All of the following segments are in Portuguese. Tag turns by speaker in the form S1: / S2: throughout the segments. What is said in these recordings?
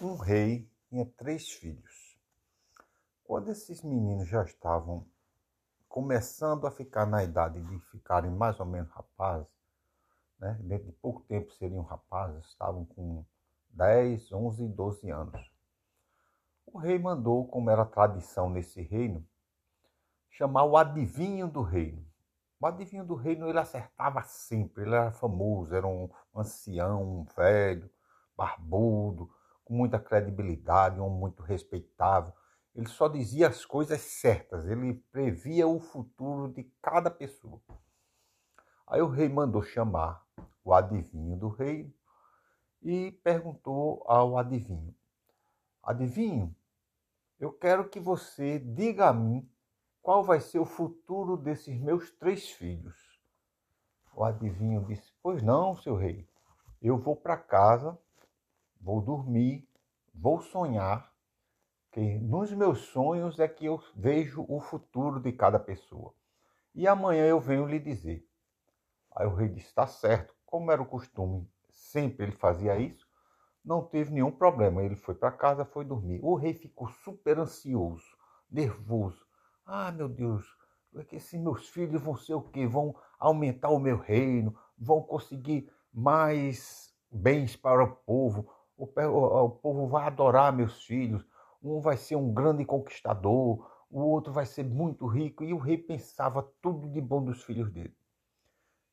S1: Um rei tinha três filhos. Quando esses meninos já estavam começando a ficar na idade de ficarem mais ou menos rapazes, né? dentro de pouco tempo seriam rapazes, estavam com 10, 11 12 anos. O rei mandou, como era tradição nesse reino, chamar o adivinho do reino. O adivinho do reino ele acertava sempre, ele era famoso, era um ancião, um velho, barbudo, com muita credibilidade, um muito respeitável. Ele só dizia as coisas certas, ele previa o futuro de cada pessoa. Aí o rei mandou chamar o adivinho do rei e perguntou ao adivinho: Adivinho, eu quero que você diga a mim qual vai ser o futuro desses meus três filhos. O adivinho disse: Pois não, seu rei, eu vou para casa vou dormir, vou sonhar, que nos meus sonhos é que eu vejo o futuro de cada pessoa. E amanhã eu venho lhe dizer. Aí o rei disse: está certo, como era o costume, sempre ele fazia isso, não teve nenhum problema. Ele foi para casa, foi dormir. O rei ficou super ansioso, nervoso. Ah, meu Deus, é que esses meus filhos vão ser o quê? Vão aumentar o meu reino, vão conseguir mais bens para o povo, o, o, povo vai adorar meus filhos, um vai ser um grande conquistador, o outro vai ser muito rico, e o rei pensava tudo de bom dos filhos dele.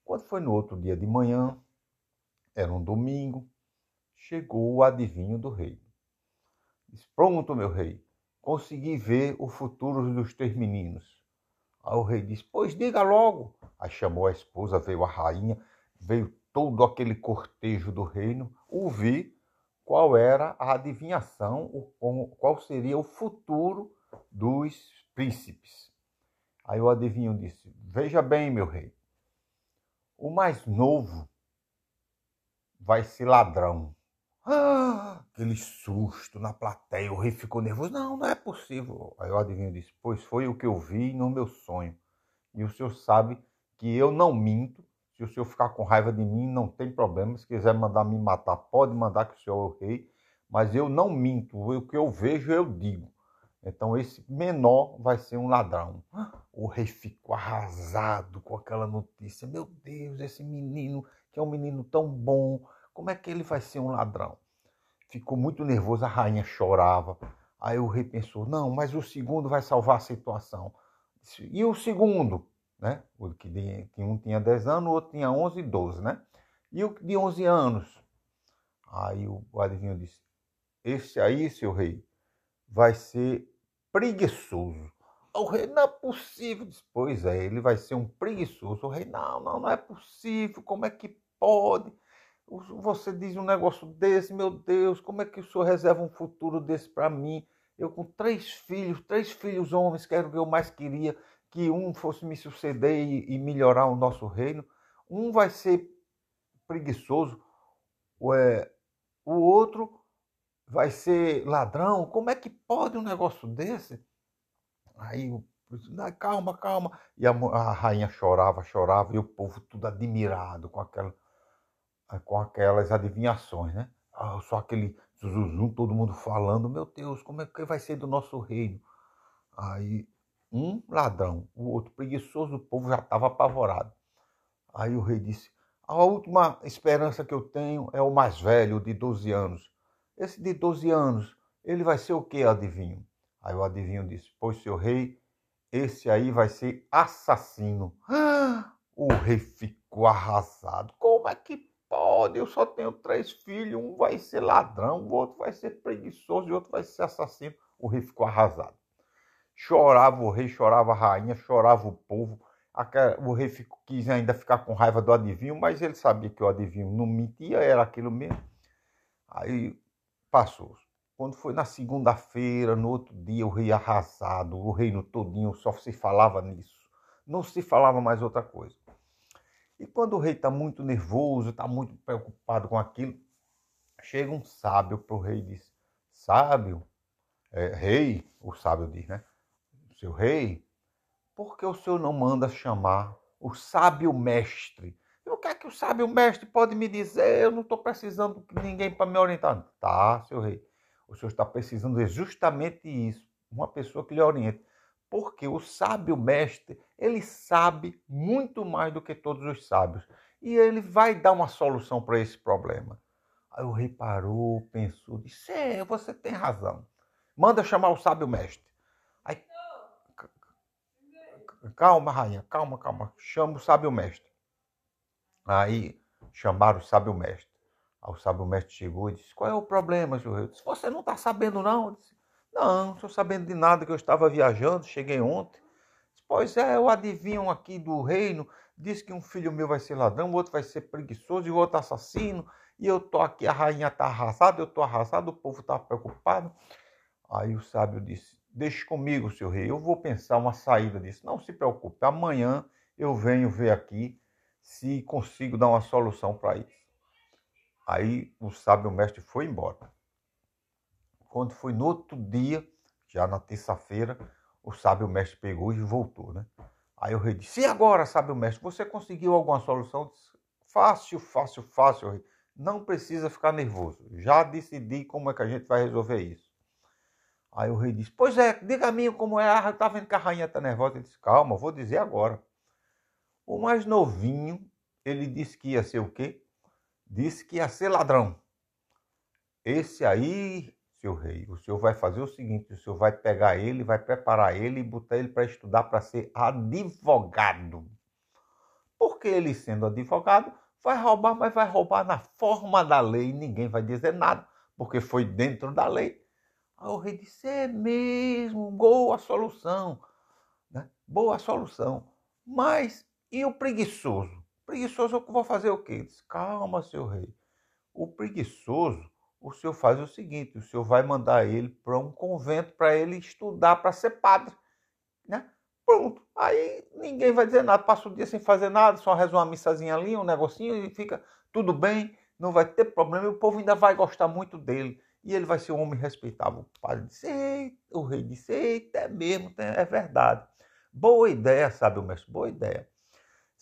S1: Quando foi no outro dia de manhã, era um domingo, chegou o adivinho do rei. Disse: Pronto, meu rei, consegui ver o futuro dos teus meninos. Aí o rei disse: Pois diga logo. Aí chamou a esposa, veio a rainha, veio todo aquele cortejo do reino, ouvir qual era a adivinhação, qual seria o futuro dos príncipes. Aí o adivinho disse: Veja bem, meu rei, o mais novo vai ser ladrão. Ah, aquele susto na plateia, o rei ficou nervoso. Não, não é possível. Aí o adivinho disse: Pois foi o que eu vi no meu sonho. E o senhor sabe que eu não minto se o senhor ficar com raiva de mim, não tem problema. Se quiser mandar me matar, pode mandar que o senhor é o rei. Mas eu não minto. O que eu vejo, eu digo. Então esse menor vai ser um ladrão. O rei ficou arrasado com aquela notícia. Meu Deus, esse menino, que é um menino tão bom, como é que ele vai ser um ladrão? Ficou muito nervoso, a rainha chorava. Aí o rei pensou: não, mas o segundo vai salvar a situação. E o segundo? Né? O que, de, que um tinha 10 anos, o outro tinha 11 e 12, né? E o de 11 anos? Aí o, adivinho disse: Esse aí, seu rei, vai ser preguiçoso. O rei, não é possível. Disse, pois é, ele vai ser um preguiçoso. O rei, não, não, não é possível. Como é que pode? Você diz um negócio desse, meu Deus, como é que o senhor reserva um futuro desse para mim? Eu com três filhos, três filhos homens, que era o que eu mais queria, que um fosse me suceder e, e melhorar o nosso reino, um vai ser preguiçoso, é, o outro vai ser ladrão. Como é que pode um negócio desse? Aí o calma, calma. E a, a, rainha chorava, chorava, e o povo tudo admirado com, aquela, com aquelas adivinhações, né? Ah, só aquele zuzum, todo mundo falando, meu Deus, como é que vai ser do nosso reino? Aí um ladrão, o outro preguiçoso, o povo já estava apavorado. Aí o rei disse: A última esperança que eu tenho é o mais velho, de 12 anos. Esse de 12 anos, ele vai ser o que, adivinho? Aí o adivinho disse: Pois, seu rei, esse aí vai ser assassino. o rei ficou arrasado. Como é que pode? Eu só tenho três filhos, um vai ser ladrão, o outro vai ser preguiçoso e o outro vai ser assassino. O rei ficou arrasado. Chorava o rei, chorava a rainha, chorava o povo. O rei quis ainda ficar com raiva do adivinho, mas ele sabia que o adivinho não mentia, era aquilo mesmo. Aí passou. Quando foi na segunda-feira, no outro dia, o rei arrasado, o reino todinho só se falava nisso. Não se falava mais outra coisa. E quando o rei está muito nervoso, está muito preocupado com aquilo, chega um sábio para o rei e diz: Sábio, é, rei, o sábio diz, né? Seu rei, por que o senhor não manda chamar o sábio mestre? E o que é que o sábio mestre pode me dizer? Eu não estou precisando de ninguém para me orientar. Tá, seu rei. O senhor está precisando de justamente isso, uma pessoa que lhe oriente. Porque o sábio mestre, ele sabe muito mais do que todos os sábios. E ele vai dar uma solução para esse problema. Aí o rei parou, pensou, disse: É, você tem razão. Manda chamar o sábio mestre. Calma, rainha, calma, calma. Chama o sábio mestre. Aí chamaram o sábio mestre. Aí o sábio mestre chegou e disse: Qual é o problema, senhor rei? Eu disse: Você não está sabendo, não? Eu disse, não, não estou sabendo de nada que eu estava viajando, cheguei ontem. Pois é, o adivinho aqui do reino disse que um filho meu vai ser ladrão, o outro vai ser preguiçoso e o outro assassino. E eu tô aqui, a rainha está arrasada, eu estou arrasado, o povo está preocupado. Aí o sábio disse: Deixe comigo, seu rei, eu vou pensar uma saída disso. Não se preocupe, amanhã eu venho ver aqui se consigo dar uma solução para isso. Aí o sábio mestre foi embora. Quando foi no outro dia, já na terça-feira, o sábio mestre pegou e voltou, né? Aí o rei disse: E agora, sábio mestre, você conseguiu alguma solução? Disse, fácil, fácil, fácil, rei. Não precisa ficar nervoso. Já decidi como é que a gente vai resolver isso. Aí o rei disse: Pois é, diga a mim como é. Ah, tá vendo que a rainha tá nervosa. Ele disse: Calma, vou dizer agora. O mais novinho, ele disse que ia ser o quê? Disse que ia ser ladrão. Esse aí seu rei. O senhor vai fazer o seguinte: o senhor vai pegar ele, vai preparar ele e botar ele para estudar para ser advogado. Porque ele, sendo advogado, vai roubar, mas vai roubar na forma da lei, ninguém vai dizer nada, porque foi dentro da lei. O rei disse: é mesmo, boa solução. Né? Boa solução. Mas e o preguiçoso? Preguiçoso, eu vou fazer o quê? Disse, Calma, seu rei. O preguiçoso o senhor faz o seguinte: o senhor vai mandar ele para um convento para ele estudar para ser padre. Né? Pronto. Aí ninguém vai dizer nada. Passa o dia sem fazer nada, só reza uma missazinha ali, um negocinho e fica tudo bem, não vai ter problema. E o povo ainda vai gostar muito dele. E ele vai ser um homem respeitável. O padre disse: Eita, o rei disse: Eita, é mesmo, é verdade. Boa ideia, sabe o mestre? Boa ideia.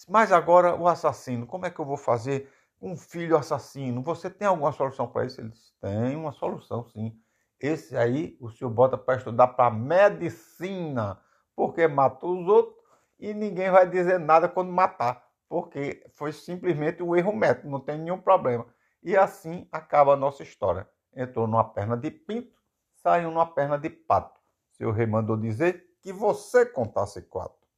S1: Mas agora o assassino, como é que eu vou fazer? um filho assassino, você tem alguma solução para isso? Ele disse, tem uma solução sim. Esse aí o senhor bota para estudar para medicina, porque matou os outros e ninguém vai dizer nada quando matar, porque foi simplesmente um erro médico, não tem nenhum problema. E assim acaba a nossa história. Entrou numa perna de pinto, saiu numa perna de pato. Seu rei mandou dizer que você contasse quatro.